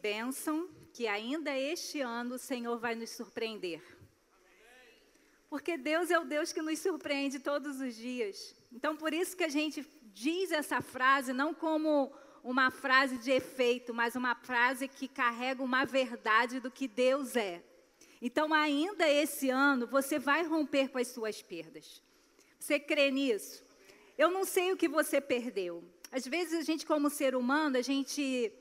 bênção que ainda este ano o Senhor vai nos surpreender. Porque Deus é o Deus que nos surpreende todos os dias. Então, por isso que a gente diz essa frase não como uma frase de efeito, mas uma frase que carrega uma verdade do que Deus é. Então, ainda esse ano, você vai romper com as suas perdas. Você crê nisso? Eu não sei o que você perdeu. Às vezes, a gente, como ser humano, a gente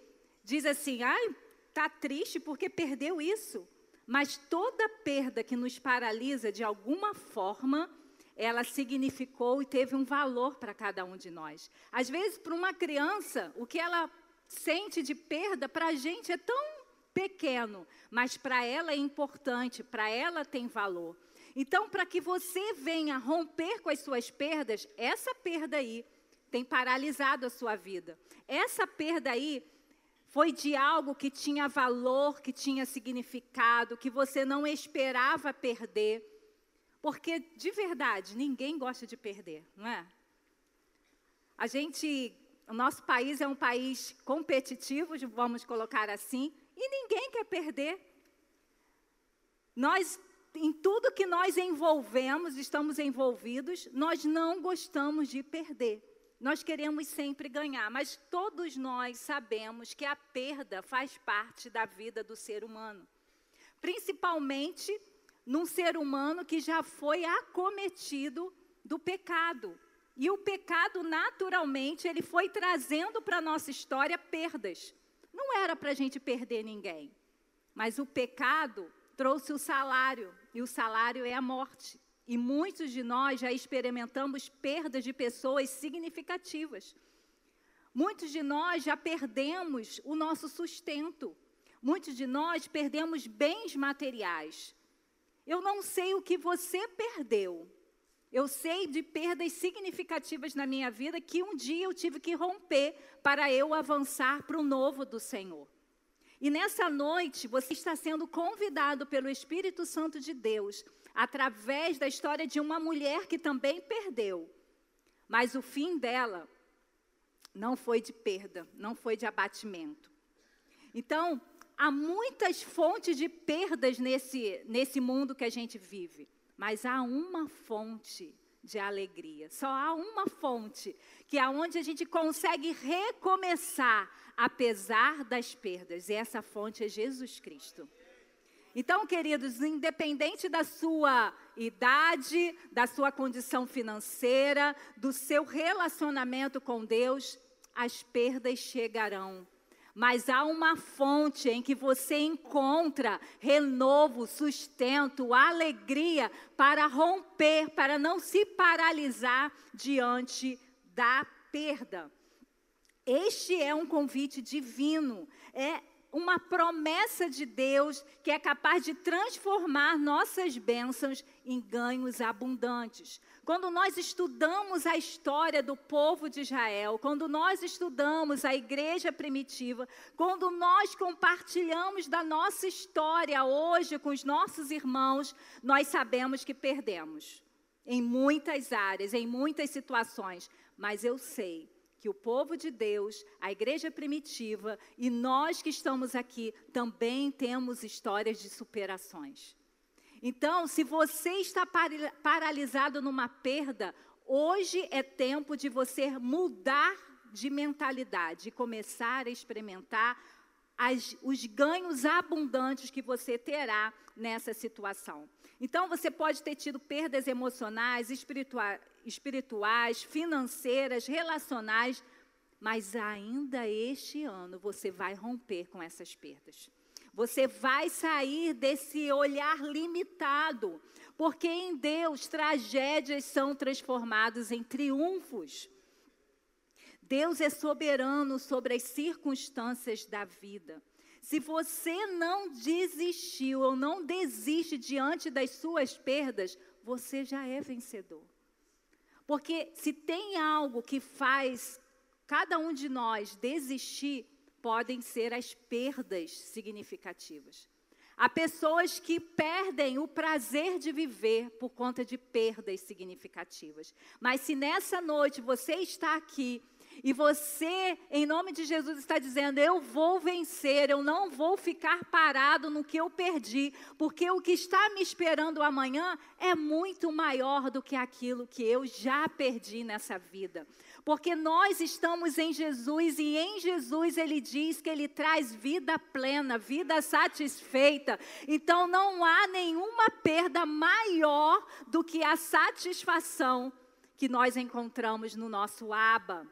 diz assim: ai, tá triste porque perdeu isso. Mas toda perda que nos paralisa de alguma forma, ela significou e teve um valor para cada um de nós. Às vezes, para uma criança, o que ela sente de perda, para a gente é tão pequeno, mas para ela é importante, para ela tem valor. Então, para que você venha romper com as suas perdas, essa perda aí tem paralisado a sua vida. Essa perda aí foi de algo que tinha valor, que tinha significado, que você não esperava perder. Porque, de verdade, ninguém gosta de perder, não é? A gente, o nosso país é um país competitivo, vamos colocar assim, e ninguém quer perder. Nós, em tudo que nós envolvemos, estamos envolvidos, nós não gostamos de perder. Nós queremos sempre ganhar, mas todos nós sabemos que a perda faz parte da vida do ser humano. Principalmente num ser humano que já foi acometido do pecado. E o pecado, naturalmente, ele foi trazendo para a nossa história perdas. Não era para a gente perder ninguém, mas o pecado trouxe o salário, e o salário é a morte. E muitos de nós já experimentamos perdas de pessoas significativas. Muitos de nós já perdemos o nosso sustento. Muitos de nós perdemos bens materiais. Eu não sei o que você perdeu. Eu sei de perdas significativas na minha vida que um dia eu tive que romper para eu avançar para o novo do Senhor. E nessa noite você está sendo convidado pelo Espírito Santo de Deus, através da história de uma mulher que também perdeu. Mas o fim dela não foi de perda, não foi de abatimento. Então, há muitas fontes de perdas nesse, nesse mundo que a gente vive, mas há uma fonte de alegria. Só há uma fonte, que é onde a gente consegue recomeçar, apesar das perdas. E essa fonte é Jesus Cristo. Então, queridos, independente da sua idade, da sua condição financeira, do seu relacionamento com Deus, as perdas chegarão mas há uma fonte em que você encontra renovo, sustento, alegria para romper, para não se paralisar diante da perda. Este é um convite divino, é uma promessa de Deus que é capaz de transformar nossas bênçãos em ganhos abundantes. Quando nós estudamos a história do povo de Israel, quando nós estudamos a igreja primitiva, quando nós compartilhamos da nossa história hoje com os nossos irmãos, nós sabemos que perdemos em muitas áreas, em muitas situações, mas eu sei que o povo de Deus, a igreja primitiva e nós que estamos aqui também temos histórias de superações. Então, se você está paralisado numa perda, hoje é tempo de você mudar de mentalidade e começar a experimentar as, os ganhos abundantes que você terá nessa situação. Então, você pode ter tido perdas emocionais, espirituais, espirituais, financeiras, relacionais, mas ainda este ano você vai romper com essas perdas. Você vai sair desse olhar limitado, porque em Deus tragédias são transformadas em triunfos. Deus é soberano sobre as circunstâncias da vida. Se você não desistiu ou não desiste diante das suas perdas, você já é vencedor. Porque se tem algo que faz cada um de nós desistir, podem ser as perdas significativas. Há pessoas que perdem o prazer de viver por conta de perdas significativas. Mas se nessa noite você está aqui E você, em nome de Jesus, está dizendo: Eu vou vencer, eu não vou ficar parado no que eu perdi, porque o que está me esperando amanhã é muito maior do que aquilo que eu já perdi nessa vida. Porque nós estamos em Jesus e em Jesus ele diz que ele traz vida plena, vida satisfeita. Então não há nenhuma perda maior do que a satisfação que nós encontramos no nosso Aba.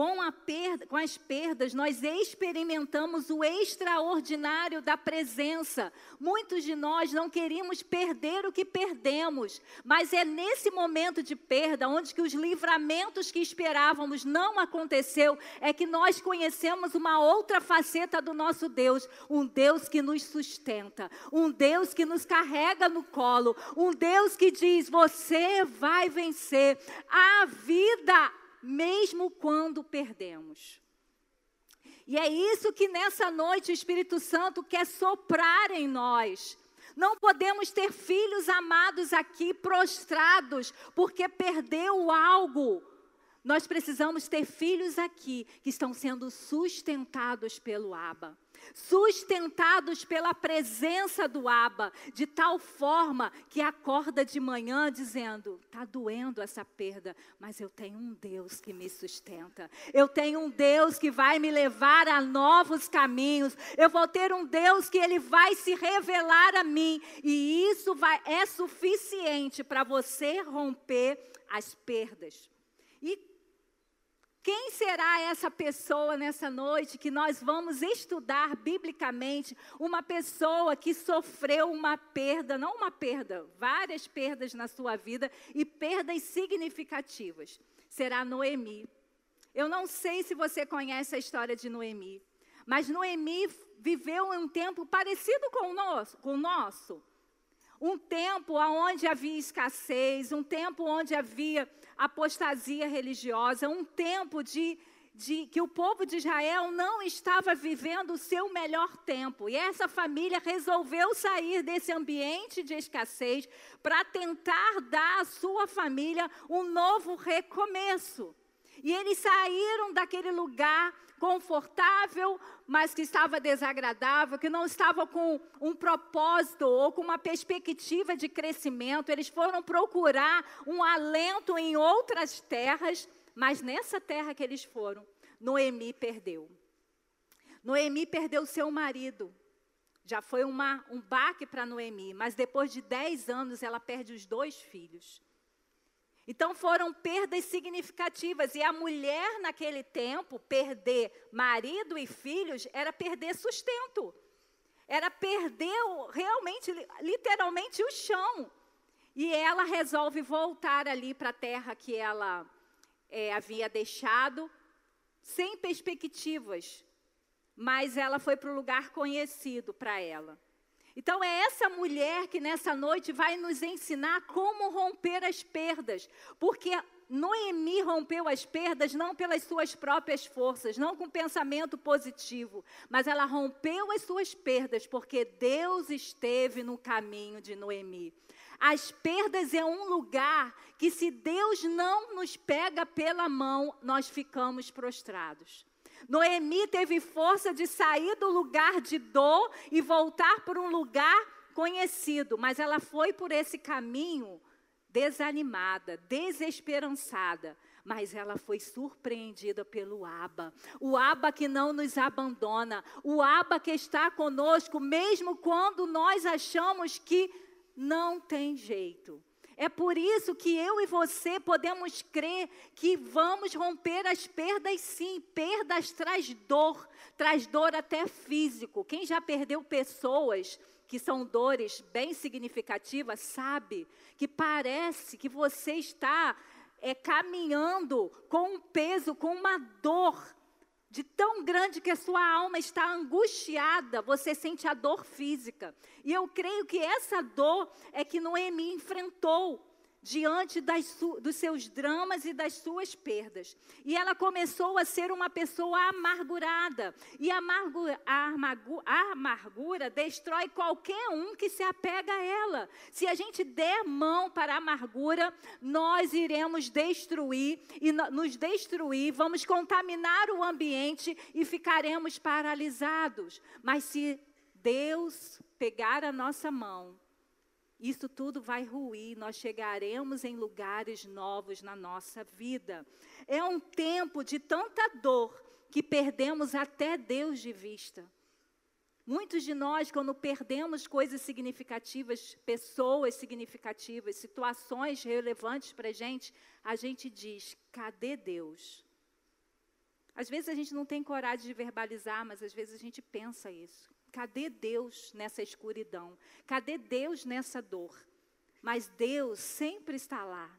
Com, perda, com, as perdas, nós experimentamos o extraordinário da presença. Muitos de nós não queríamos perder o que perdemos, mas é nesse momento de perda, onde que os livramentos que esperávamos não aconteceu, é que nós conhecemos uma outra faceta do nosso Deus, um Deus que nos sustenta, um Deus que nos carrega no colo, um Deus que diz: você vai vencer. A vida mesmo quando perdemos. E é isso que nessa noite o Espírito Santo quer soprar em nós. Não podemos ter filhos amados aqui prostrados porque perdeu algo. Nós precisamos ter filhos aqui que estão sendo sustentados pelo Abba sustentados pela presença do Aba, de tal forma que acorda de manhã dizendo: está doendo essa perda, mas eu tenho um Deus que me sustenta. Eu tenho um Deus que vai me levar a novos caminhos. Eu vou ter um Deus que ele vai se revelar a mim e isso vai, é suficiente para você romper as perdas. E quem será essa pessoa nessa noite que nós vamos estudar biblicamente? Uma pessoa que sofreu uma perda, não uma perda, várias perdas na sua vida e perdas significativas. Será Noemi. Eu não sei se você conhece a história de Noemi, mas Noemi viveu um tempo parecido com o nosso. Com o nosso. Um tempo onde havia escassez, um tempo onde havia apostasia religiosa, um tempo de, de que o povo de Israel não estava vivendo o seu melhor tempo. E essa família resolveu sair desse ambiente de escassez para tentar dar à sua família um novo recomeço. E eles saíram daquele lugar confortável, mas que estava desagradável, que não estava com um propósito ou com uma perspectiva de crescimento. Eles foram procurar um alento em outras terras, mas nessa terra que eles foram, Noemi perdeu. Noemi perdeu seu marido. Já foi uma, um baque para Noemi, mas depois de dez anos ela perde os dois filhos. Então foram perdas significativas. E a mulher, naquele tempo, perder marido e filhos era perder sustento. Era perder realmente, literalmente, o chão. E ela resolve voltar ali para a terra que ela é, havia deixado, sem perspectivas. Mas ela foi para o lugar conhecido para ela. Então é essa mulher que nessa noite vai nos ensinar como romper as perdas, porque Noemi rompeu as perdas não pelas suas próprias forças, não com pensamento positivo, mas ela rompeu as suas perdas porque Deus esteve no caminho de Noemi. As perdas é um lugar que, se Deus não nos pega pela mão, nós ficamos prostrados. Noemi teve força de sair do lugar de dor e voltar para um lugar conhecido, mas ela foi por esse caminho desanimada, desesperançada, mas ela foi surpreendida pelo Aba. O Aba que não nos abandona, o Aba que está conosco mesmo quando nós achamos que não tem jeito. É por isso que eu e você podemos crer que vamos romper as perdas sim. Perdas traz dor, traz dor até físico. Quem já perdeu pessoas que são dores bem significativas, sabe que parece que você está é, caminhando com um peso, com uma dor de tão grande que a sua alma está angustiada, você sente a dor física. E eu creio que essa dor é que Noemi enfrentou. Diante dos seus dramas e das suas perdas. E ela começou a ser uma pessoa amargurada. E a amargura, a a amargura destrói qualquer um que se apega a ela. Se a gente der mão para a amargura, nós iremos destruir e nos destruir, vamos contaminar o ambiente e ficaremos paralisados. Mas se Deus pegar a nossa mão, isso tudo vai ruir, nós chegaremos em lugares novos na nossa vida. É um tempo de tanta dor que perdemos até Deus de vista. Muitos de nós, quando perdemos coisas significativas, pessoas significativas, situações relevantes para a gente, a gente diz: cadê Deus? Às vezes a gente não tem coragem de verbalizar, mas às vezes a gente pensa isso. Cadê Deus nessa escuridão? Cadê Deus nessa dor? Mas Deus sempre está lá.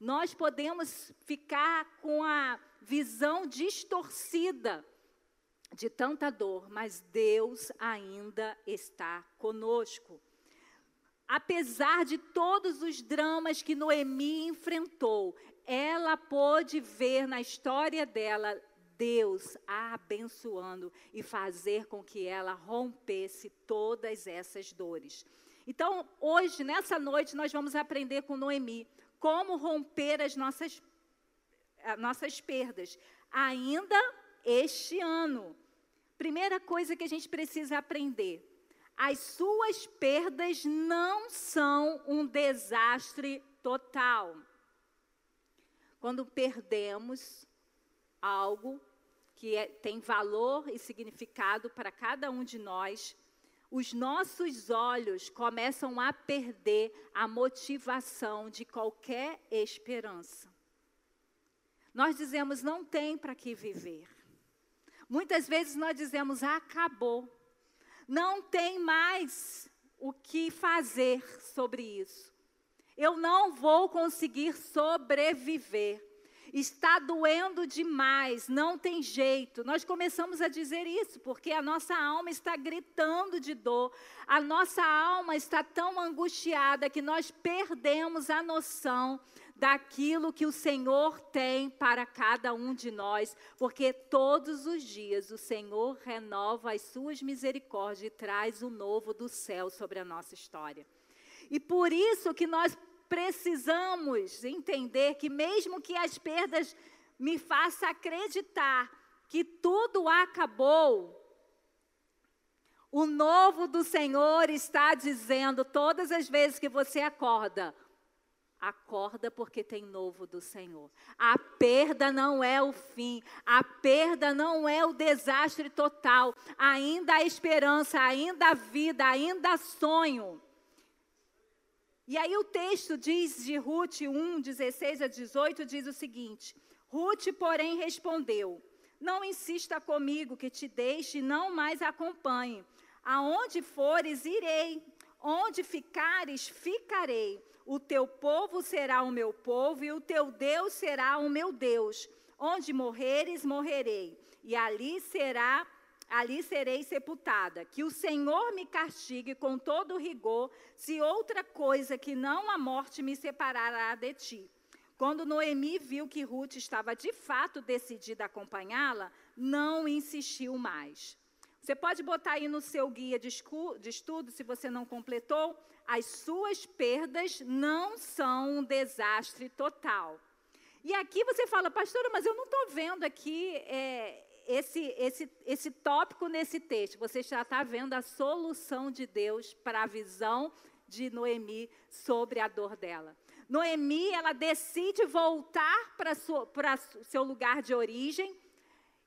Nós podemos ficar com a visão distorcida de tanta dor, mas Deus ainda está conosco. Apesar de todos os dramas que Noemi enfrentou, ela pôde ver na história dela Deus a abençoando e fazer com que ela rompesse todas essas dores. Então, hoje, nessa noite, nós vamos aprender com Noemi como romper as nossas, as nossas perdas, ainda este ano. Primeira coisa que a gente precisa aprender: as suas perdas não são um desastre total. Quando perdemos algo, que é, tem valor e significado para cada um de nós, os nossos olhos começam a perder a motivação de qualquer esperança. Nós dizemos, não tem para que viver. Muitas vezes nós dizemos, acabou. Não tem mais o que fazer sobre isso. Eu não vou conseguir sobreviver está doendo demais, não tem jeito. Nós começamos a dizer isso porque a nossa alma está gritando de dor, a nossa alma está tão angustiada que nós perdemos a noção daquilo que o Senhor tem para cada um de nós, porque todos os dias o Senhor renova as suas misericórdias e traz o novo do céu sobre a nossa história. E por isso que nós precisamos entender que, mesmo que as perdas me façam acreditar que tudo acabou, o novo do Senhor está dizendo todas as vezes que você acorda, acorda porque tem novo do Senhor. A perda não é o fim, a perda não é o desastre total. Ainda há esperança, ainda há vida, ainda há sonho. E aí o texto diz de Ruth 1, 16 a 18, diz o seguinte: Ruth, porém, respondeu: Não insista comigo que te deixe e não mais acompanhe. Aonde fores, irei. Onde ficares, ficarei. O teu povo será o meu povo e o teu Deus será o meu Deus. Onde morreres, morrerei. E ali será ali serei sepultada. Que o Senhor me castigue com todo rigor, se outra coisa que não a morte me separará de ti. Quando Noemi viu que Ruth estava de fato decidida a acompanhá-la, não insistiu mais. Você pode botar aí no seu guia de, estudo, se você não completou, as suas perdas não são um desastre total. E aqui você fala, pastora, mas eu não estou vendo aqui é, esse, esse, esse tópico nesse texto, você já está vendo a solução de Deus para a visão de Noemi sobre a dor dela. Noemi, ela decide voltar para o seu lugar de origem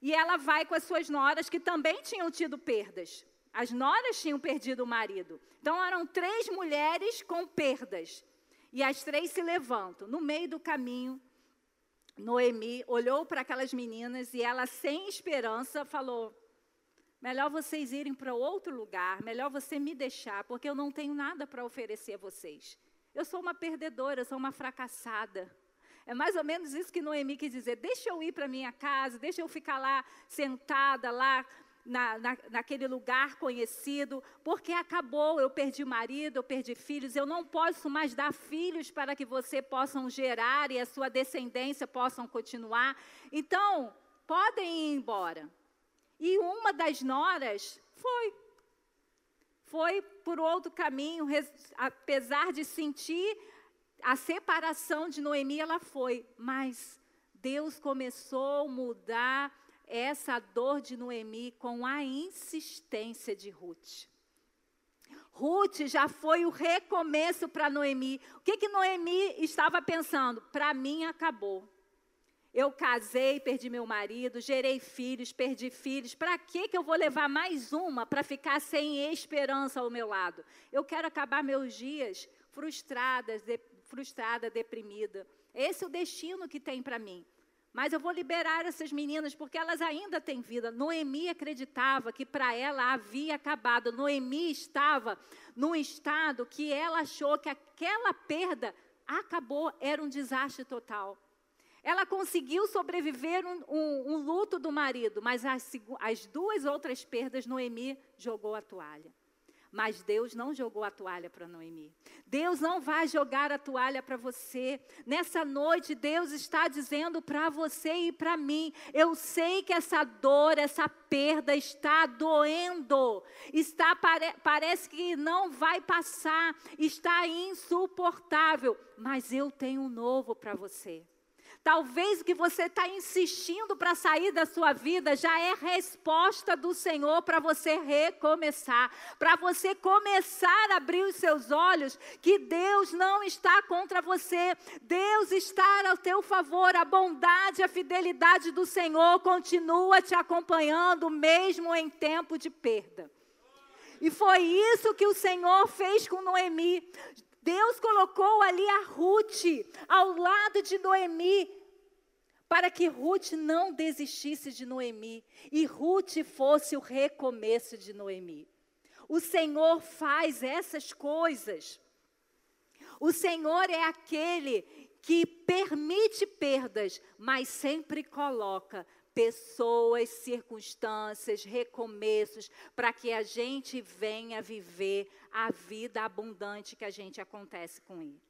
e ela vai com as suas noras que também tinham tido perdas. As noras tinham perdido o marido. Então eram três mulheres com perdas. E as três se levantam. No meio do caminho, Noemi olhou para aquelas meninas e ela, sem esperança, falou: Melhor vocês irem para outro lugar, melhor você me deixar, porque eu não tenho nada para oferecer a vocês. Eu sou uma perdedora, eu sou uma fracassada. É mais ou menos isso que Noemi quis dizer: deixa eu ir para minha casa, deixa eu ficar lá sentada, lá na, na, naquele lugar conhecido, porque acabou, eu perdi marido, eu perdi filhos, eu não posso mais dar filhos para que você possam gerar e a sua descendência possam continuar. Então, podem ir embora. E uma das noras foi. Foi por outro caminho, apesar de sentir a separação de Noemi, ela foi, mas Deus começou a mudar essa dor de Noemi com a insistência de Ruth. Ruth já foi o recomeço para Noemi. O que, que Noemi estava pensando? Para mim acabou. Eu casei, perdi meu marido, gerei filhos, perdi filhos. Para que eu vou levar mais uma para ficar sem esperança ao meu lado? Eu quero acabar meus dias frustradas, de, frustrada, deprimida. Esse é o destino que tem para mim. Mas eu vou liberar essas meninas porque elas ainda têm vida. Noemi acreditava que para ela havia acabado. Noemi estava num estado que ela achou que aquela perda acabou, era um desastre total. Ela conseguiu sobreviver um, um, um luto do marido, mas as, as duas outras perdas, Noemi jogou a toalha. Mas Deus não jogou a toalha para Noemi. Deus não vai jogar a toalha para você. Nessa noite, Deus está dizendo para você e para mim: eu sei que essa dor, essa perda está doendo, está pare, parece que não vai passar, está insuportável, mas eu tenho um novo para você. Talvez o que você está insistindo para sair da sua vida já é resposta do Senhor para você recomeçar, para você começar a abrir os seus olhos que Deus não está contra você, Deus está ao teu favor, a bondade, a fidelidade do Senhor continua te acompanhando mesmo em tempo de perda. E foi isso que o Senhor fez com Noemi. Deus colocou ali a Ruth ao lado de Noemi, para que Ruth não desistisse de Noemi e Ruth fosse o recomeço de Noemi. O Senhor faz essas coisas. O Senhor é aquele que permite perdas, mas sempre coloca pessoas, circunstâncias, recomeços, para que a gente venha viver a vida abundante que a gente acontece com ele.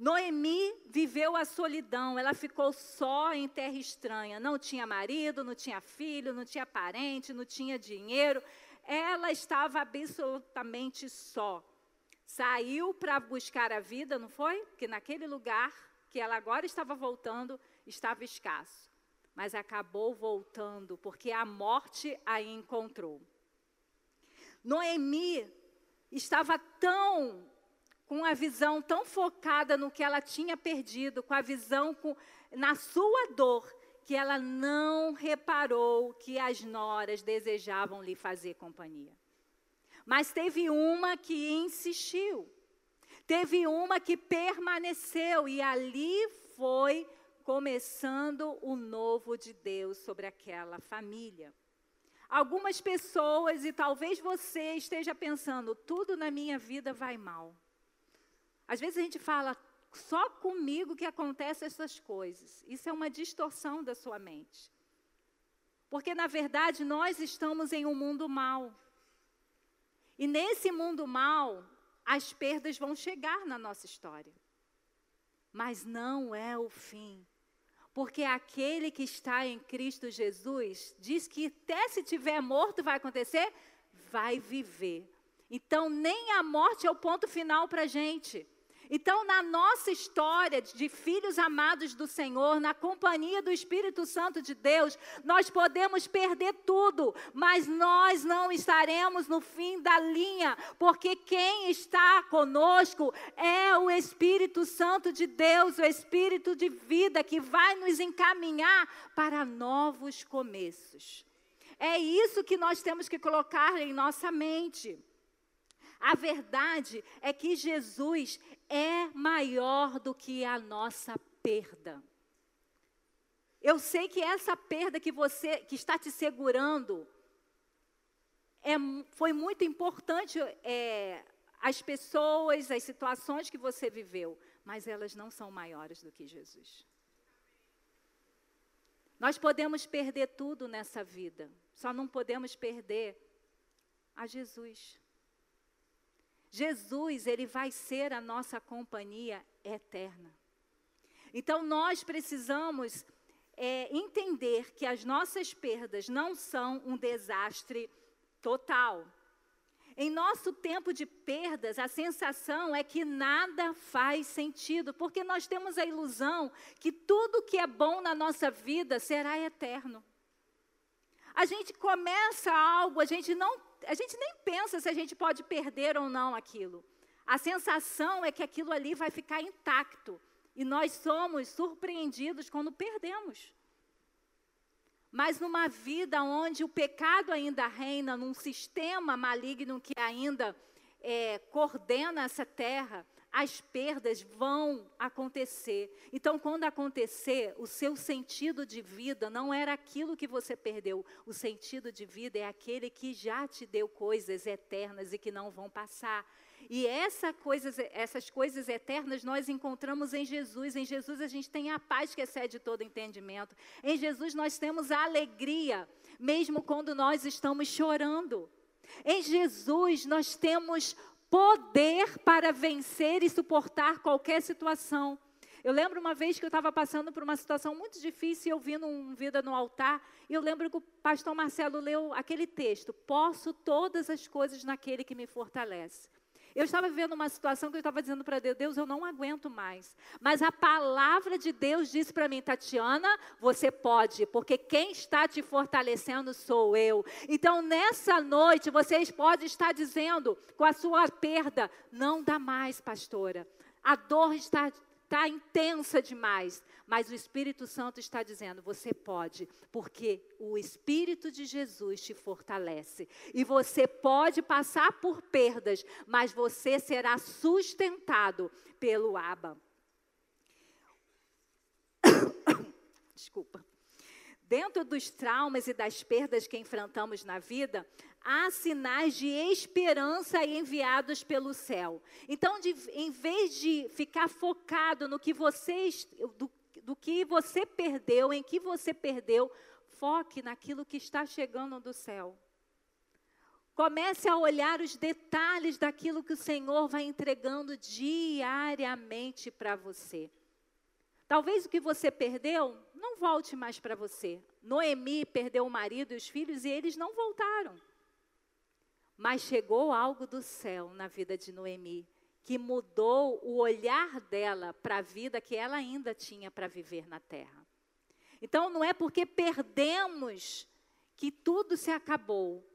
Noemi viveu a solidão, ela ficou só em terra estranha. Não tinha marido, não tinha filho, não tinha parente, não tinha dinheiro. Ela estava absolutamente só. Saiu para buscar a vida, não foi? Porque naquele lugar que ela agora estava voltando, estava escasso mas acabou voltando, porque a morte a encontrou. Noemi estava tão com a visão tão focada no que ela tinha perdido, com a visão com, na sua dor, que ela não reparou que as noras desejavam lhe fazer companhia. Mas teve uma que insistiu, teve uma que permaneceu, e ali foi começando o novo de Deus sobre aquela família. Algumas pessoas, e talvez você esteja pensando, tudo na minha vida vai mal. Às vezes a gente fala, só comigo que acontecem essas coisas. Isso é uma distorção da sua mente. Porque, na verdade, nós estamos em um mundo mal. E nesse mundo mal, as perdas vão chegar na nossa história. Mas não é o fim. Porque aquele que está em Cristo Jesus diz que até se tiver morto vai acontecer, vai viver. Então nem a morte é o ponto final para a gente. Então, na nossa história de filhos amados do Senhor, na companhia do Espírito Santo de Deus, nós podemos perder tudo, mas nós não estaremos no fim da linha, porque quem está conosco é o Espírito Santo de Deus, o Espírito de vida que vai nos encaminhar para novos começos. É isso que nós temos que colocar em nossa mente. A verdade é que Jesus é maior do que a nossa perda. Eu sei que essa perda que você que está te segurando é, foi muito importante é, as pessoas, as situações que você viveu, mas elas não são maiores do que Jesus. Nós podemos perder tudo nessa vida. só não podemos perder a Jesus. Jesus, ele vai ser a nossa companhia eterna. Então nós precisamos é, entender que as nossas perdas não são um desastre total. Em nosso tempo de perdas, a sensação é que nada faz sentido, porque nós temos a ilusão que tudo que é bom na nossa vida será eterno. A gente começa algo, a gente não, a gente nem pensa se a gente pode perder ou não aquilo. A sensação é que aquilo ali vai ficar intacto e nós somos surpreendidos quando perdemos. Mas numa vida onde o pecado ainda reina, num sistema maligno que ainda é, coordena essa terra, as perdas vão acontecer. Então, quando acontecer, o seu sentido de vida não era aquilo que você perdeu. O sentido de vida é aquele que já te deu coisas eternas e que não vão passar. E essa essas coisas eternas nós encontramos em Jesus. Em Jesus a gente tem a paz que excede todo entendimento. Em Jesus nós temos a alegria, mesmo quando nós estamos chorando. Em Jesus nós temos poder para vencer e suportar qualquer situação. Eu lembro uma vez que eu estava passando por uma situação muito difícil e eu vi um Vida no Altar, e eu lembro que o pastor Marcelo leu aquele texto: Posso todas as coisas naquele que me fortalece. Eu estava vivendo uma situação que eu estava dizendo para Deus, Deus, eu não aguento mais. Mas a palavra de Deus disse para mim, Tatiana, você pode, porque quem está te fortalecendo sou eu. Então, nessa noite, vocês podem estar dizendo com a sua perda, não dá mais, pastora. A dor está está intensa demais, mas o Espírito Santo está dizendo: você pode, porque o Espírito de Jesus te fortalece. E você pode passar por perdas, mas você será sustentado pelo Abba. Desculpa. Dentro dos traumas e das perdas que enfrentamos na vida, há sinais de esperança enviados pelo céu. Então, de, em vez de ficar focado no que você, do, do que você perdeu, em que você perdeu, foque naquilo que está chegando do céu. Comece a olhar os detalhes daquilo que o Senhor vai entregando diariamente para você. Talvez o que você perdeu não volte mais para você. Noemi perdeu o marido e os filhos e eles não voltaram. Mas chegou algo do céu na vida de Noemi, que mudou o olhar dela para a vida que ela ainda tinha para viver na terra. Então, não é porque perdemos que tudo se acabou.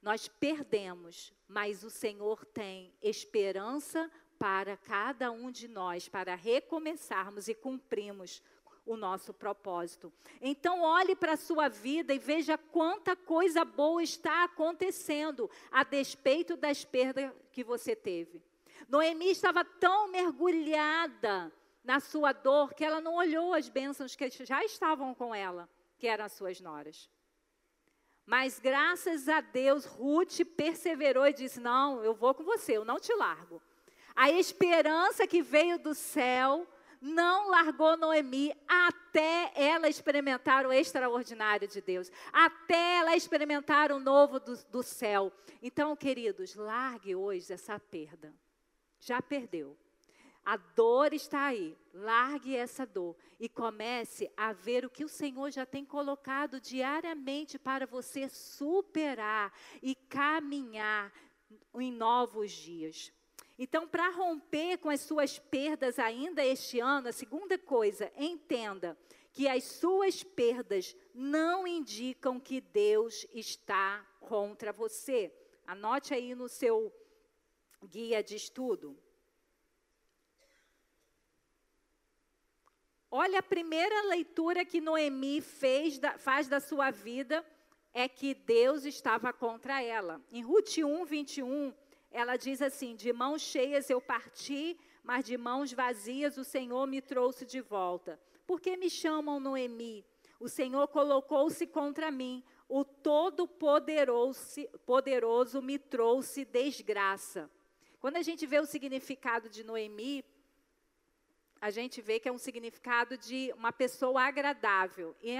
Nós perdemos, mas o Senhor tem esperança para cada um de nós, para recomeçarmos e cumprirmos o nosso propósito. Então, olhe para a sua vida e veja quanta coisa boa está acontecendo a despeito das perdas que você teve. Noemi estava tão mergulhada na sua dor que ela não olhou as bênçãos que já estavam com ela, que eram as suas noras. Mas graças a Deus, Ruth perseverou e disse: Não, eu vou com você, eu não te largo. A esperança que veio do céu não largou Noemi até ela experimentar o extraordinário de Deus, até ela experimentar o novo do, do céu. Então, queridos, largue hoje essa perda. Já perdeu. A dor está aí. Largue essa dor e comece a ver o que o Senhor já tem colocado diariamente para você superar e caminhar em novos dias. Então, para romper com as suas perdas ainda este ano, a segunda coisa, entenda que as suas perdas não indicam que Deus está contra você. Anote aí no seu guia de estudo. Olha, a primeira leitura que Noemi fez faz da sua vida é que Deus estava contra ela. Em Ruth 1, 21, ela diz assim: De mãos cheias eu parti, mas de mãos vazias o Senhor me trouxe de volta. Por que me chamam Noemi? O Senhor colocou-se contra mim, o Todo-Poderoso poderoso me trouxe desgraça. Quando a gente vê o significado de Noemi, a gente vê que é um significado de uma pessoa agradável. E,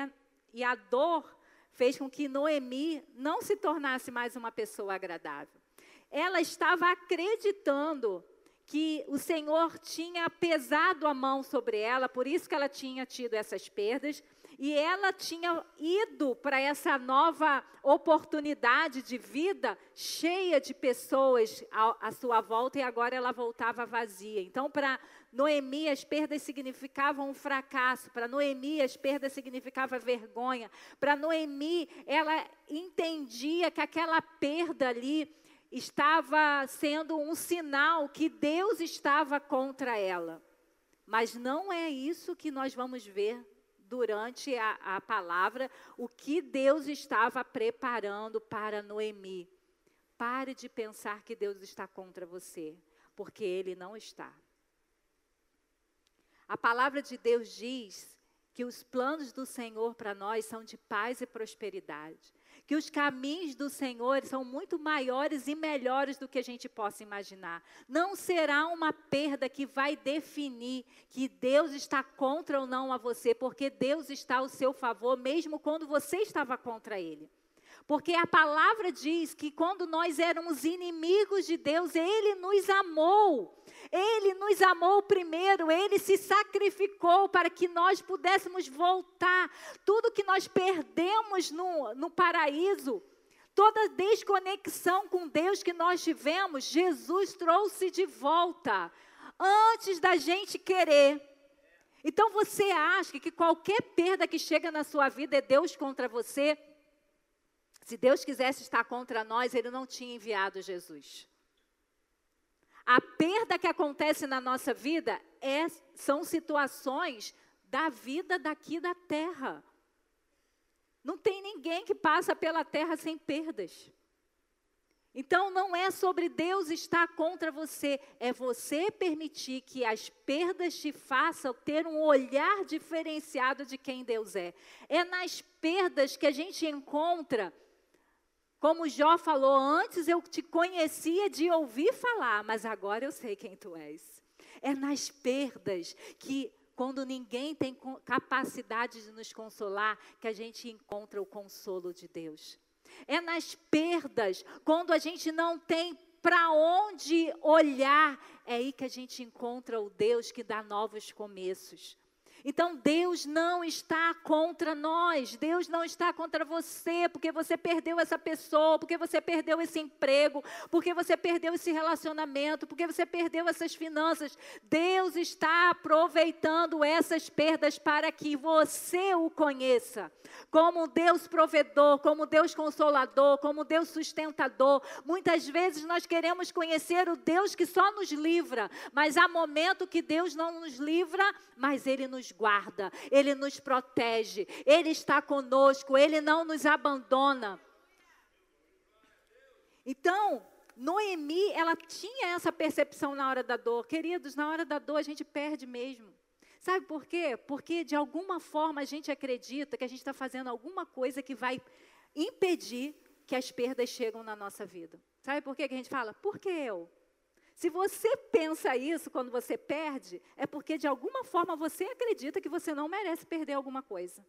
e a dor fez com que Noemi não se tornasse mais uma pessoa agradável. Ela estava acreditando que o Senhor tinha pesado a mão sobre ela, por isso que ela tinha tido essas perdas, e ela tinha ido para essa nova oportunidade de vida cheia de pessoas à, sua volta e agora ela voltava vazia. Então, para Noemi, as perdas significavam um fracasso, para Noemi, as perdas significavam vergonha, para Noemi, ela entendia que aquela perda ali estava sendo um sinal que Deus estava contra ela. Mas não é isso que nós vamos ver durante a, a palavra, o que Deus estava preparando para Noemi. Pare de pensar que Deus está contra você, porque Ele não está. A palavra de Deus diz que os planos do Senhor para nós são de paz e prosperidade que os caminhos do Senhor são muito maiores e melhores do que a gente possa imaginar. Não será uma perda que vai definir que Deus está contra ou não a você, porque Deus está ao seu favor, mesmo quando você estava contra Ele. Porque a palavra diz que quando nós éramos inimigos de Deus, Ele nos amou. Ele nos amou primeiro, ele se sacrificou para que nós pudéssemos voltar. Tudo que nós perdemos no, no paraíso, toda desconexão com Deus que nós tivemos, Jesus trouxe de volta, antes da gente querer. Então você acha que qualquer perda que chega na sua vida é Deus contra você? Se Deus quisesse estar contra nós, Ele não tinha enviado Jesus. A perda que acontece na nossa vida é, são situações da vida daqui da terra. Não tem ninguém que passa pela terra sem perdas. Então não é sobre Deus estar contra você, é você permitir que as perdas te façam ter um olhar diferenciado de quem Deus é. É nas perdas que a gente encontra como Jó falou, antes eu te conhecia de ouvir falar, mas agora eu sei quem tu és. É nas perdas que, quando ninguém tem capacidade de nos consolar, que a gente encontra o consolo de Deus. É nas perdas, quando a gente não tem para onde olhar, é aí que a gente encontra o Deus que dá novos começos. Então Deus não está contra nós, Deus não está contra você, porque você perdeu essa pessoa, porque você perdeu esse emprego, porque você perdeu esse relacionamento, porque você perdeu essas finanças. Deus está aproveitando essas perdas para que você o conheça como Deus provedor, como Deus consolador, como Deus sustentador. Muitas vezes nós queremos conhecer o Deus que só nos livra, mas há momento que Deus não nos livra, mas Ele nos guarda, Ele nos protege, Ele está conosco, Ele não nos abandona. Então, Noemi, ela tinha essa percepção na hora da dor. Queridos, na hora da dor a gente perde mesmo. Sabe por quê? Porque de alguma forma a gente acredita que a gente está fazendo alguma coisa que vai impedir que as perdas chegam na nossa vida. Sabe por quê que a gente fala? Por que eu? Se você pensa isso quando você perde, é porque de alguma forma você acredita que você não merece perder alguma coisa.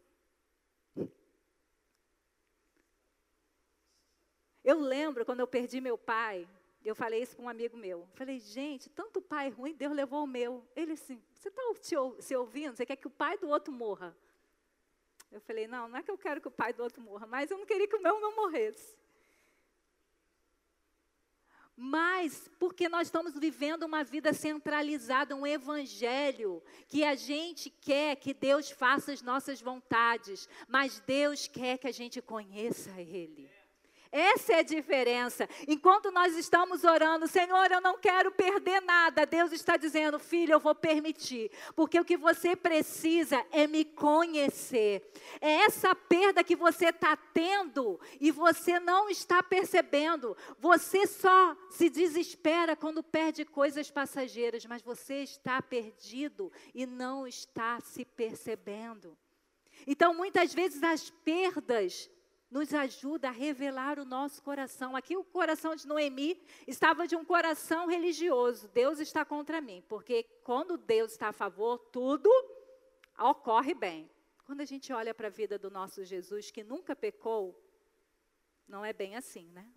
Eu lembro quando eu perdi meu pai, eu falei isso para um amigo meu. Falei, gente, tanto pai ruim, Deus levou o meu. Ele assim, você está se ouvindo? Você quer que o pai do outro morra? Eu falei, não, não é que eu quero que o pai do outro morra, mas eu não queria que o meu não morresse. Mas porque nós estamos vivendo uma vida centralizada, um evangelho, que a gente quer que Deus faça as nossas vontades, mas Deus quer que a gente conheça Ele. Essa é a diferença. Enquanto nós estamos orando, Senhor, eu não quero perder nada, Deus está dizendo, filho, eu vou permitir, porque o que você precisa é me conhecer. É essa perda que você está tendo e você não está percebendo. Você só se desespera quando perde coisas passageiras, mas você está perdido e não está se percebendo. Então, muitas vezes as perdas nos ajuda a revelar o nosso coração. Aqui o coração de Noemi estava de um coração religioso. Deus está contra mim, porque quando Deus está a favor, tudo ocorre bem. Quando a gente olha para a vida do nosso Jesus, que nunca pecou, não é bem assim, né?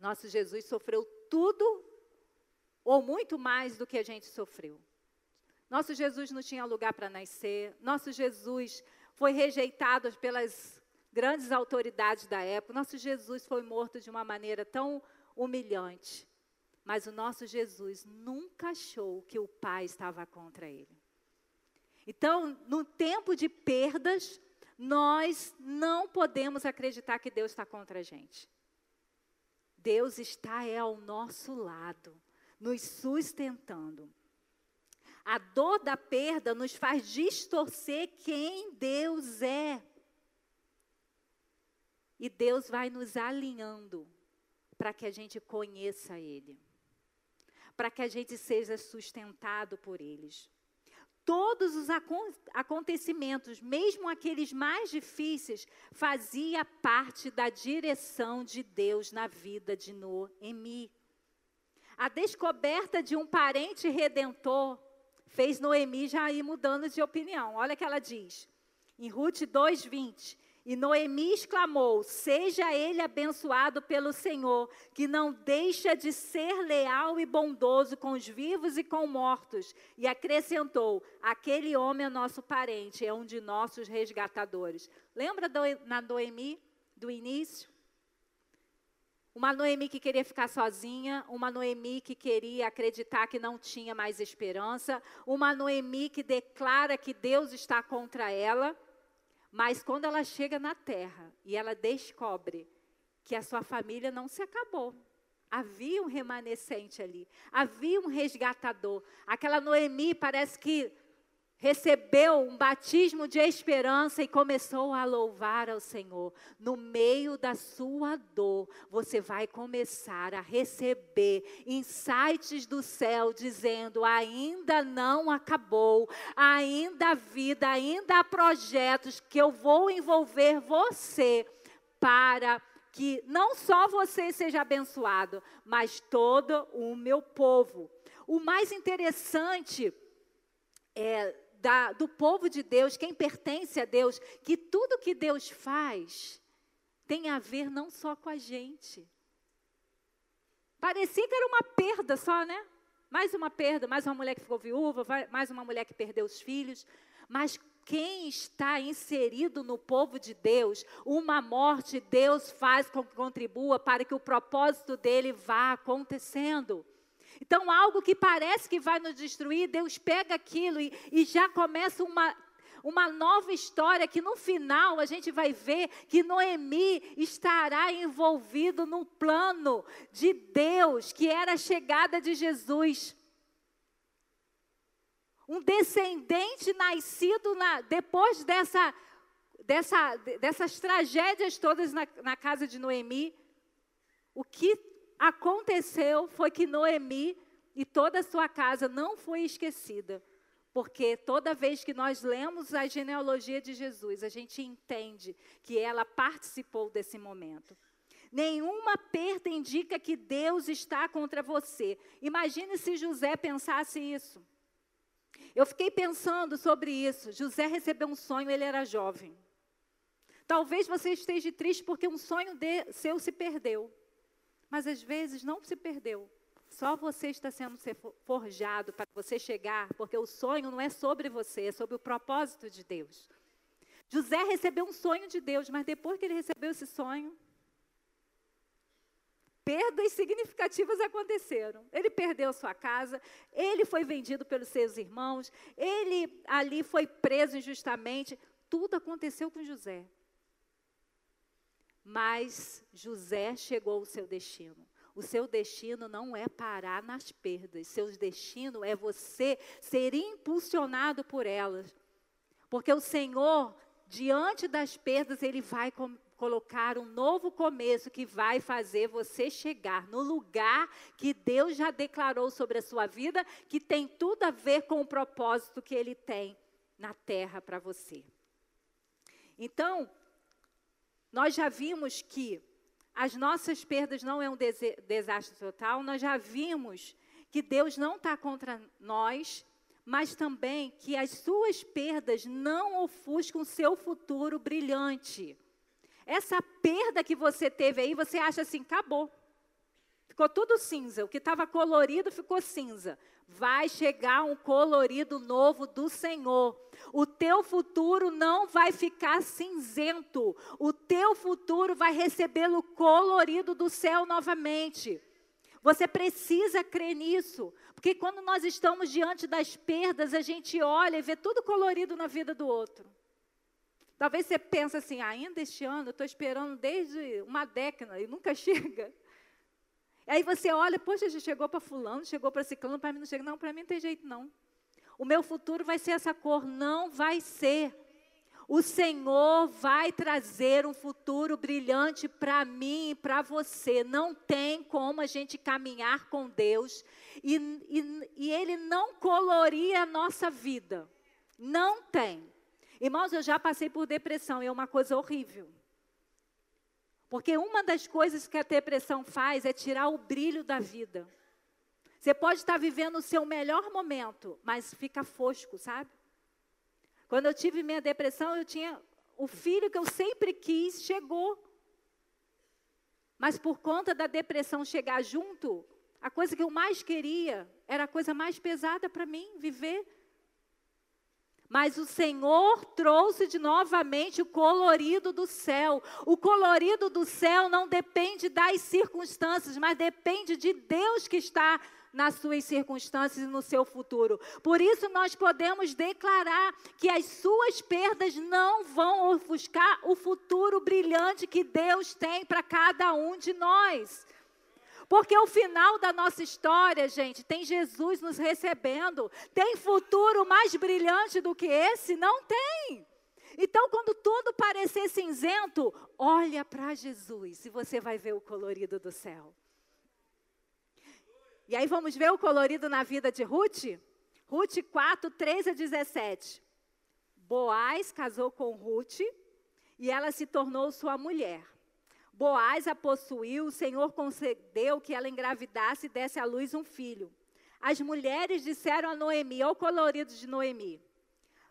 Nosso Jesus sofreu tudo ou muito mais do que a gente sofreu. Nosso Jesus não tinha lugar para nascer, nosso Jesus foi rejeitado pelas grandes autoridades da época, nosso Jesus foi morto de uma maneira tão humilhante. Mas o nosso Jesus nunca achou que o Pai estava contra ele. Então, no tempo de perdas, nós não podemos acreditar que Deus está contra a gente. Deus está é ao nosso lado, nos sustentando. A dor da perda nos faz distorcer quem Deus é. E Deus vai nos alinhando para que a gente conheça Ele, para que a gente seja sustentado por eles. Todos os acontecimentos, mesmo aqueles mais difíceis, fazia parte da direção de Deus na vida de Noemi. A descoberta de um parente redentor fez Noemi já ir mudando de opinião. Olha o que ela diz. Em Ruth 2:20, e Noemi exclamou: Seja ele abençoado pelo Senhor, que não deixa de ser leal e bondoso com os vivos e com mortos. E acrescentou: Aquele homem é nosso parente, é um de nossos resgatadores. Lembra do, na Noemi do início? Uma Noemi que queria ficar sozinha, uma Noemi que queria acreditar que não tinha mais esperança, uma Noemi que declara que Deus está contra ela. Mas quando ela chega na terra e ela descobre que a sua família não se acabou, havia um remanescente ali, havia um resgatador. Aquela Noemi parece que recebeu um batismo de esperança e começou a louvar ao Senhor. No meio da sua dor, você vai começar a receber insights do céu dizendo: ainda não acabou, ainda há vida, ainda há projetos que eu vou envolver você para que não só você seja abençoado, mas todo o meu povo. O mais interessante é da, do povo de Deus, quem pertence a Deus, que tudo que Deus faz tem a ver não só com a gente. Parecia que era uma perda só, né? Mais uma perda, mais uma mulher que ficou viúva, mais uma mulher que perdeu os filhos. Mas quem está inserido no povo de Deus, uma morte Deus faz com que contribua para que o propósito dele vá acontecendo. Então, algo que parece que vai nos destruir, Deus pega aquilo e, e já começa uma, uma nova história que no final a gente vai ver que Noemi estará envolvido no plano de Deus, que era a chegada de Jesus. Um descendente nascido na, depois dessa, dessa, dessas tragédias todas na, na casa de Noemi. O que aconteceu foi que Noemi e toda a sua casa não foi esquecida. Porque toda vez que nós lemos a genealogia de Jesus, a gente entende que ela participou desse momento. Nenhuma perda indica que Deus está contra você. Imagine se José pensasse isso. Eu fiquei pensando sobre isso. José recebeu um sonho, ele era jovem. Talvez você esteja triste porque um sonho de, seu se perdeu. Mas às vezes não se perdeu. Só você está sendo forjado para você chegar, porque o sonho não é sobre você, é sobre o propósito de Deus. José recebeu um sonho de Deus, mas depois que ele recebeu esse sonho, perdas significativas aconteceram. Ele perdeu sua casa, ele foi vendido pelos seus irmãos, ele ali foi preso injustamente. Tudo aconteceu com José. Mas José chegou ao seu destino. O seu destino não é parar nas perdas, seu destino é você ser impulsionado por elas. Porque o Senhor, diante das perdas, Ele vai colocar um novo começo que vai fazer você chegar no lugar que Deus já declarou sobre a sua vida, que tem tudo a ver com o propósito que Ele tem na terra para você. Então, nós já vimos que as nossas perdas não é um desastre total, nós já vimos que Deus não está contra nós, mas também que as suas perdas não ofuscam o seu futuro brilhante. Essa perda que você teve aí, você acha assim, acabou. Ficou tudo cinza. O que estava colorido ficou cinza. Vai chegar um colorido novo do Senhor. O teu futuro não vai ficar cinzento. O teu futuro vai recebê-lo colorido do céu novamente. Você precisa crer nisso. Porque quando nós estamos diante das perdas, a gente olha e vê tudo colorido na vida do outro. Talvez você pense assim, ah, ainda este ano, eu estou esperando desde uma década e nunca chega. Aí você olha, poxa, já chegou para fulano, chegou para ciclano, para mim não chega. Não, para mim não tem jeito não. O meu futuro vai ser essa cor. Não vai ser. O Senhor vai trazer um futuro brilhante para mim e para você. Não tem como a gente caminhar com Deus e, e, e Ele não colorir a nossa vida. Não tem. Irmãos, eu já passei por depressão e é uma coisa horrível. Porque uma das coisas que a depressão faz é tirar o brilho da vida. Você pode estar vivendo o seu melhor momento, mas fica fosco, sabe? Quando eu tive minha depressão, eu tinha o filho que eu sempre quis, chegou. Mas por conta da depressão chegar junto, a coisa que eu mais queria era a coisa mais pesada para mim, viver. Mas o Senhor trouxe de novamente o colorido do céu. O colorido do céu não depende das circunstâncias, mas depende de Deus que está nas suas circunstâncias e no seu futuro. Por isso nós podemos declarar que as suas perdas não vão ofuscar o futuro brilhante que Deus tem para cada um de nós. Porque o final da nossa história, gente, tem Jesus nos recebendo. Tem futuro mais brilhante do que esse? Não tem. Então, quando tudo parecer cinzento, olha para Jesus e você vai ver o colorido do céu. E aí vamos ver o colorido na vida de Ruth? Ruth 4, 13 a 17. Boaz casou com Ruth e ela se tornou sua mulher. Boaz a possuiu, o Senhor concedeu que ela engravidasse e desse à luz um filho. As mulheres disseram a Noemi, olha o colorido de Noemi.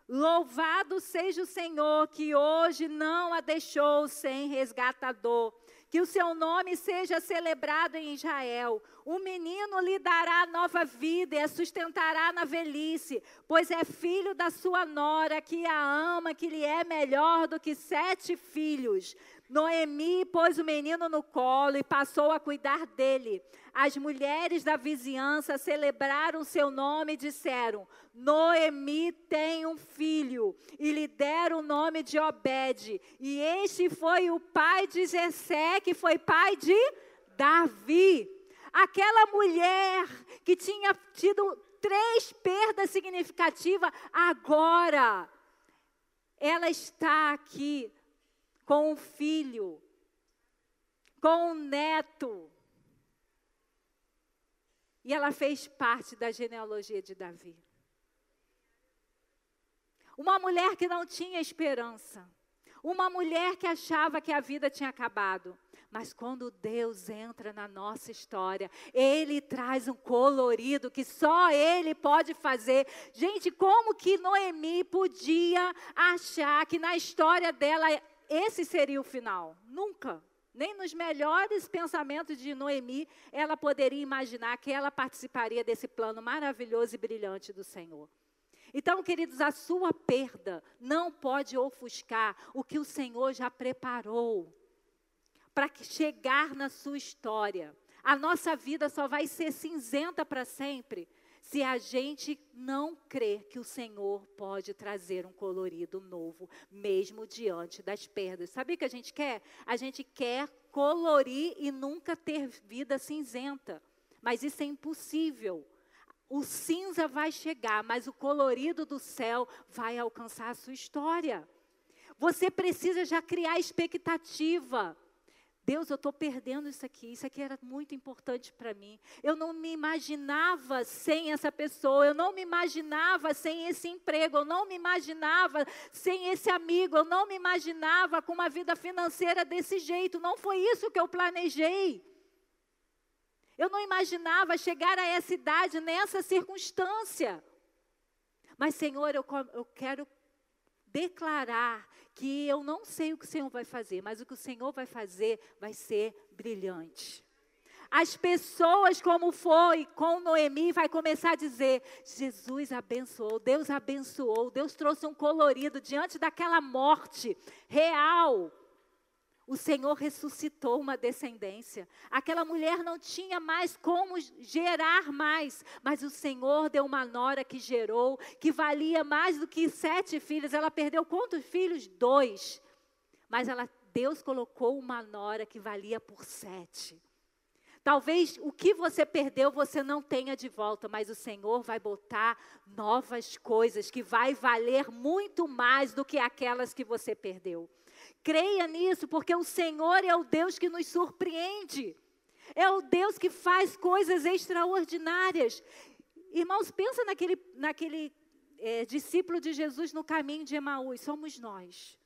Louvado seja o Senhor que hoje não a deixou sem resgatador. Que o seu nome seja celebrado em Israel. O menino lhe dará nova vida e a sustentará na velhice, pois é filho da sua nora, que a ama, que lhe é melhor do que sete filhos. Noemi pôs o menino no colo e passou a cuidar dele. As mulheres da vizinhança celebraram seu nome e disseram: Noemi tem um filho, e lhe deram o nome de Obed. E este foi o pai de Jessé, que foi pai de Davi. Aquela mulher que tinha tido três perdas significativas, agora ela está aqui com um filho, com um neto. E ela fez parte da genealogia de Davi. Uma mulher que não tinha esperança. Uma mulher que achava que a vida tinha acabado. Mas quando Deus entra na nossa história, Ele traz um colorido que só Ele pode fazer. Gente, como que Noemi podia achar que na história dela esse seria o final. Nunca. Nem nos melhores pensamentos de Noemi ela poderia imaginar que ela participaria desse plano maravilhoso e brilhante do Senhor. Então, queridos, a sua perda não pode ofuscar o que o Senhor já preparou para chegar na sua história. A nossa vida só vai ser cinzenta para sempre se a gente não crer que o Senhor pode trazer um colorido novo, mesmo diante das perdas. Sabe o que a gente quer? A gente quer colorir e nunca ter vida cinzenta. Mas isso é impossível. O cinza vai chegar, mas o colorido do céu vai alcançar a sua história. Você precisa já criar expectativa. Deus, eu estou perdendo isso aqui, isso aqui era muito importante para mim. Eu não me imaginava sem essa pessoa, eu não me imaginava sem esse emprego, eu não me imaginava sem esse amigo, eu não me imaginava com uma vida financeira desse jeito, não foi isso que eu planejei. Eu não imaginava chegar a essa idade nessa circunstância. Mas, Senhor, eu, eu quero declarar que eu não sei o que o Senhor vai fazer, mas o que o Senhor vai fazer vai ser brilhante. As pessoas, como foi com Noemi, vai começar a dizer: Jesus abençoou, Deus abençoou, Deus trouxe um colorido diante daquela morte real. O Senhor ressuscitou uma descendência. Aquela mulher não tinha mais como gerar mais, mas o Senhor deu uma nora que gerou, que valia mais do que sete filhos. Ela perdeu quantos filhos? Dois. Mas ela, Deus colocou uma nora que valia por sete. Talvez o que você perdeu você não tenha de volta, mas o Senhor vai botar novas coisas que vai valer muito mais do que aquelas que você perdeu. Creia nisso, porque o Senhor é o Deus que nos surpreende. É o Deus que faz coisas extraordinárias. Irmãos, pensa naquele, naquele é, discípulo de Jesus no caminho de Emaús. Somos nós.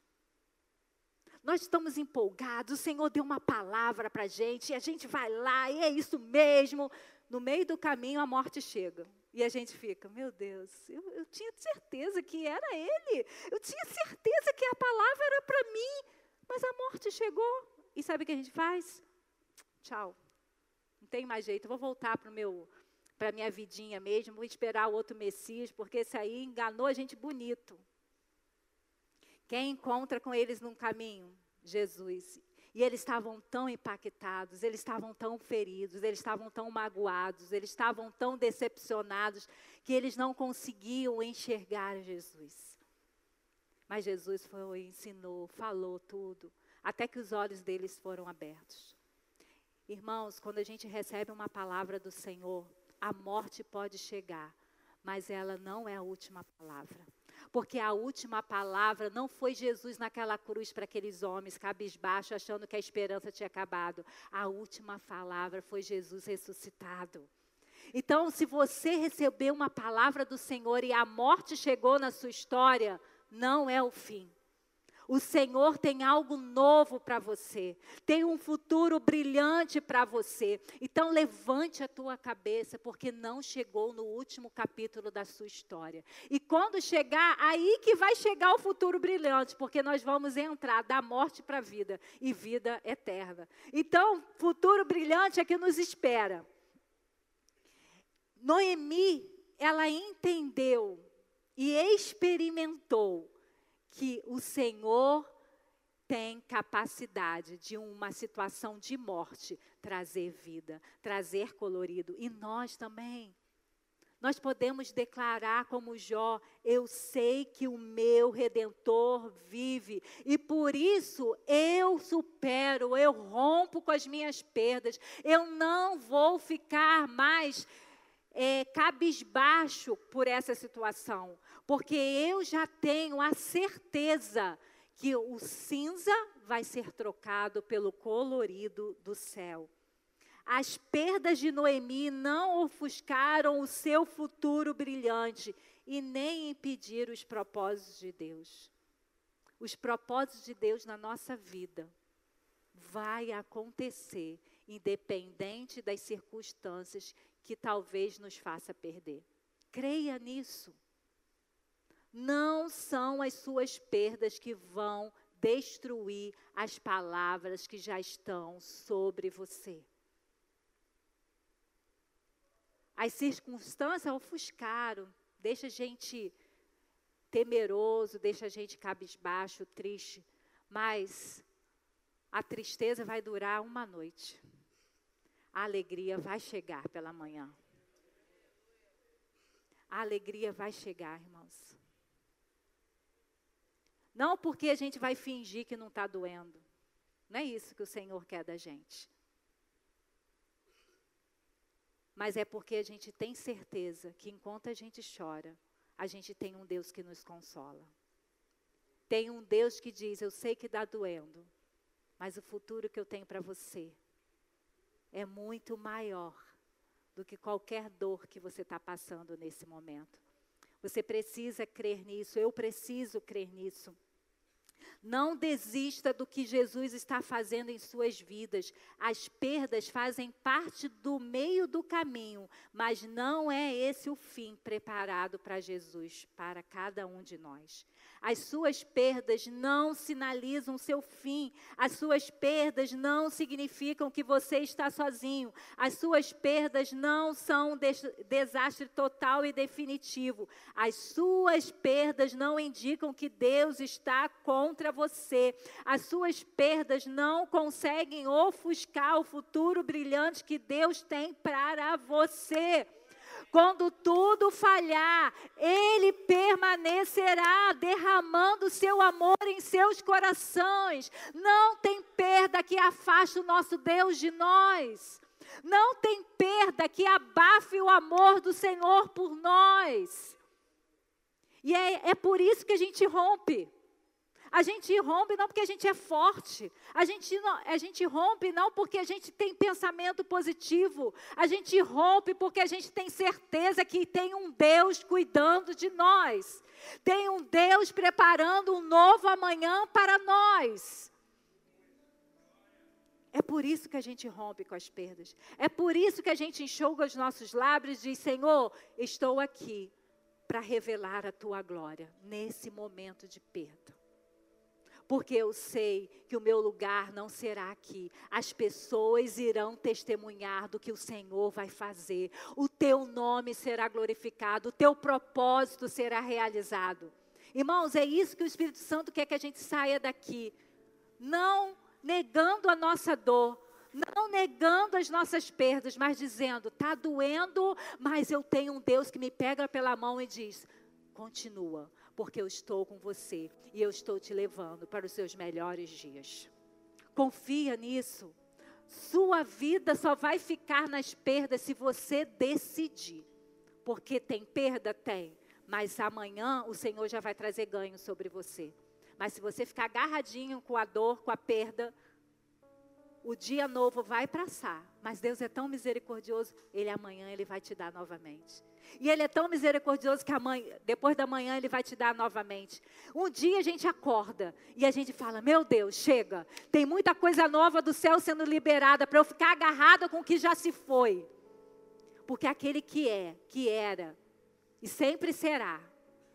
Nós estamos empolgados, o Senhor deu uma palavra para a gente, e a gente vai lá, e é isso mesmo. No meio do caminho, a morte chega. E a gente fica, meu Deus, eu, eu tinha certeza que era Ele. Eu tinha certeza que a palavra era para mim. Mas a morte chegou. E sabe o que a gente faz? Tchau. Não tem mais jeito. Eu vou voltar para meu para minha vidinha mesmo, vou esperar o outro Messias, porque esse aí enganou a gente bonito. Quem encontra com eles num caminho? Jesus. E eles estavam tão impactados, eles estavam tão feridos, eles estavam tão magoados, eles estavam tão decepcionados, que eles não conseguiam enxergar Jesus. Mas Jesus foi, ensinou, falou tudo, até que os olhos deles foram abertos. Irmãos, quando a gente recebe uma palavra do Senhor, a morte pode chegar, mas ela não é a última palavra. Porque a última palavra não foi Jesus naquela cruz para aqueles homens cabisbaixo, achando que a esperança tinha acabado. A última palavra foi Jesus ressuscitado. Então, se você recebeu uma palavra do Senhor e a morte chegou na sua história, não é o fim. O Senhor tem algo novo para você, tem um futuro brilhante para você. Então levante a tua cabeça, porque não chegou no último capítulo da sua história. E quando chegar, aí que vai chegar o futuro brilhante, porque nós vamos entrar da morte para a vida e vida eterna. Então, futuro brilhante é que nos espera. Noemi, ela entendeu e experimentou que o Senhor tem capacidade de uma situação de morte trazer vida, trazer colorido. E nós também. Nós podemos declarar como Jó: Eu sei que o meu redentor vive, e por isso eu supero, eu rompo com as minhas perdas, eu não vou ficar mais é, cabisbaixo por essa situação, porque eu já tenho a certeza que o cinza vai ser trocado pelo colorido do céu. As perdas de Noemi não ofuscaram o seu futuro brilhante e nem impediram os propósitos de Deus. Os propósitos de Deus na nossa vida vai acontecer independente das circunstâncias que talvez nos faça perder. Creia nisso. Não são as suas perdas que vão destruir as palavras que já estão sobre você. As circunstâncias ofuscaram, deixa a gente temeroso, deixa a gente cabisbaixo, triste, mas a tristeza vai durar uma noite a alegria vai chegar pela manhã. A alegria vai chegar, irmãos. Não porque a gente vai fingir que não está doendo. Não é isso que o Senhor quer da gente. Mas é porque a gente tem certeza que enquanto a gente chora, a gente tem um Deus que nos consola. Tem um Deus que diz: Eu sei que está doendo, mas o futuro que eu tenho para você é muito maior do que qualquer dor que você está passando nesse momento. Você precisa crer nisso, eu preciso crer nisso. Não desista do que Jesus está fazendo em suas vidas. As perdas fazem parte do meio do caminho, mas não é esse o fim preparado para Jesus, para cada um de nós. As suas perdas não sinalizam seu fim. As suas perdas não significam que você está sozinho. As suas perdas não são um desastre total e definitivo. As suas perdas não indicam que Deus está contra você. As suas perdas não conseguem ofuscar o futuro brilhante que Deus tem para você. Quando tudo falhar, Ele permanecerá derramando seu amor em seus corações. Não tem perda que afaste o nosso Deus de nós. Não tem perda que abafe o amor do Senhor por nós. E é, é por isso que a gente rompe. A gente rompe não porque a gente é forte. A gente, não, a gente rompe não porque a gente tem pensamento positivo. A gente rompe porque a gente tem certeza que tem um Deus cuidando de nós. Tem um Deus preparando um novo amanhã para nós. É por isso que a gente rompe com as perdas. É por isso que a gente enxuga os nossos lábios e diz: Senhor, estou aqui para revelar a tua glória nesse momento de perda porque eu sei que o meu lugar não será aqui. As pessoas irão testemunhar do que o Senhor vai fazer. O teu nome será glorificado, o teu propósito será realizado. Irmãos, é isso que o Espírito Santo quer que a gente saia daqui. Não negando a nossa dor, não negando as nossas perdas, mas dizendo: está doendo, mas eu tenho um Deus que me pega pela mão e diz: continua, porque eu estou com você e eu estou te levando para os seus melhores dias. Confia nisso. Sua vida só vai ficar nas perdas se você decidir. Porque tem perda? Tem. Mas amanhã o Senhor já vai trazer ganho sobre você. Mas se você ficar agarradinho com a dor, com a perda, o dia novo vai passar. Mas Deus é tão misericordioso, Ele amanhã Ele vai te dar novamente. E Ele é tão misericordioso que amanhã, depois da manhã Ele vai te dar novamente. Um dia a gente acorda e a gente fala: Meu Deus, chega, tem muita coisa nova do céu sendo liberada para eu ficar agarrada com o que já se foi. Porque aquele que é, que era e sempre será,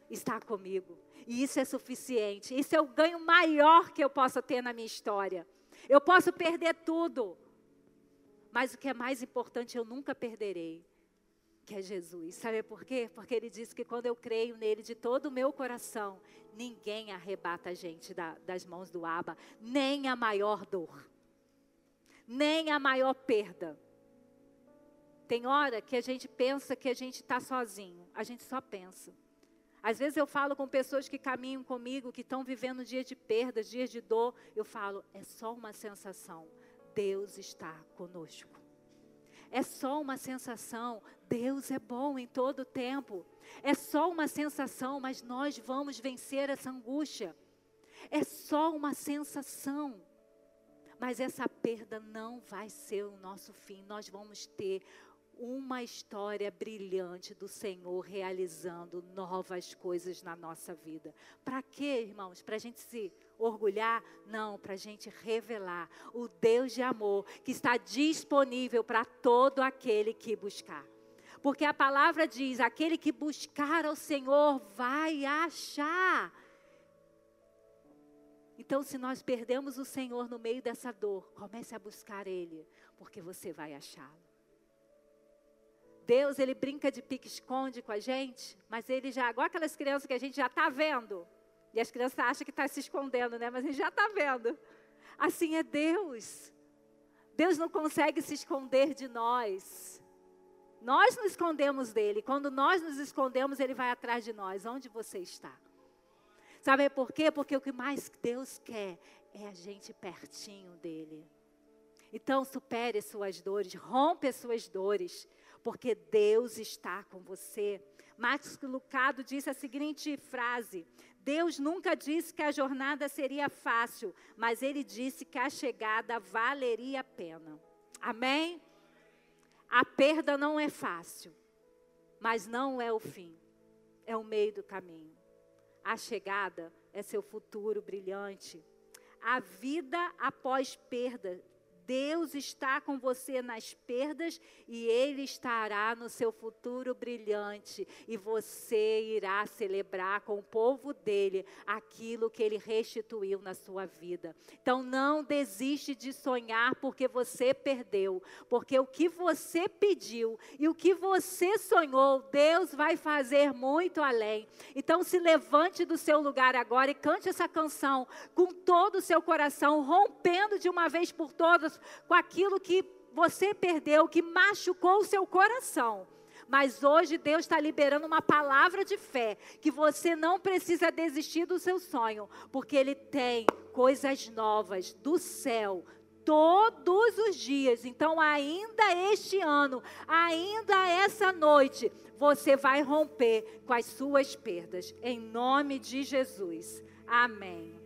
está comigo. E isso é suficiente. Isso é o ganho maior que eu possa ter na minha história. Eu posso perder tudo, mas o que é mais importante eu nunca perderei que é Jesus. Sabe por quê? Porque ele disse que quando eu creio nele de todo o meu coração, ninguém arrebata a gente da, das mãos do Aba, nem a maior dor, nem a maior perda. Tem hora que a gente pensa que a gente está sozinho, a gente só pensa. Às vezes eu falo com pessoas que caminham comigo, que estão vivendo dias de perda, dias de dor, eu falo, é só uma sensação. Deus está conosco é só uma sensação. Deus é bom em todo o tempo. É só uma sensação, mas nós vamos vencer essa angústia. É só uma sensação. Mas essa perda não vai ser o nosso fim. Nós vamos ter uma história brilhante do Senhor realizando novas coisas na nossa vida. Para quê, irmãos? Para a gente se orgulhar? Não, para a gente revelar o Deus de amor que está disponível para todo aquele que buscar. Porque a palavra diz: aquele que buscar ao Senhor vai achar. Então, se nós perdemos o Senhor no meio dessa dor, comece a buscar Ele, porque você vai achá-lo. Deus, ele brinca de pique-esconde com a gente, mas ele já, igual aquelas crianças que a gente já está vendo. E as crianças acham que está se escondendo, né? Mas a gente já está vendo. Assim é Deus. Deus não consegue se esconder de nós. Nós nos escondemos dele. Quando nós nos escondemos, ele vai atrás de nós. Onde você está? Sabe por quê? Porque o que mais Deus quer é a gente pertinho dele. Então, supere suas dores, rompe as suas dores porque Deus está com você. Marcos Lucado disse a seguinte frase: Deus nunca disse que a jornada seria fácil, mas ele disse que a chegada valeria a pena. Amém? A perda não é fácil, mas não é o fim, é o meio do caminho. A chegada é seu futuro brilhante. A vida após perda Deus está com você nas perdas e Ele estará no seu futuro brilhante. E você irá celebrar com o povo dele aquilo que Ele restituiu na sua vida. Então não desiste de sonhar porque você perdeu. Porque o que você pediu e o que você sonhou, Deus vai fazer muito além. Então se levante do seu lugar agora e cante essa canção com todo o seu coração, rompendo de uma vez por todas com aquilo que você perdeu, que machucou o seu coração. Mas hoje Deus está liberando uma palavra de fé, que você não precisa desistir do seu sonho, porque Ele tem coisas novas do céu, todos os dias. Então, ainda este ano, ainda essa noite, você vai romper com as suas perdas, em nome de Jesus. Amém.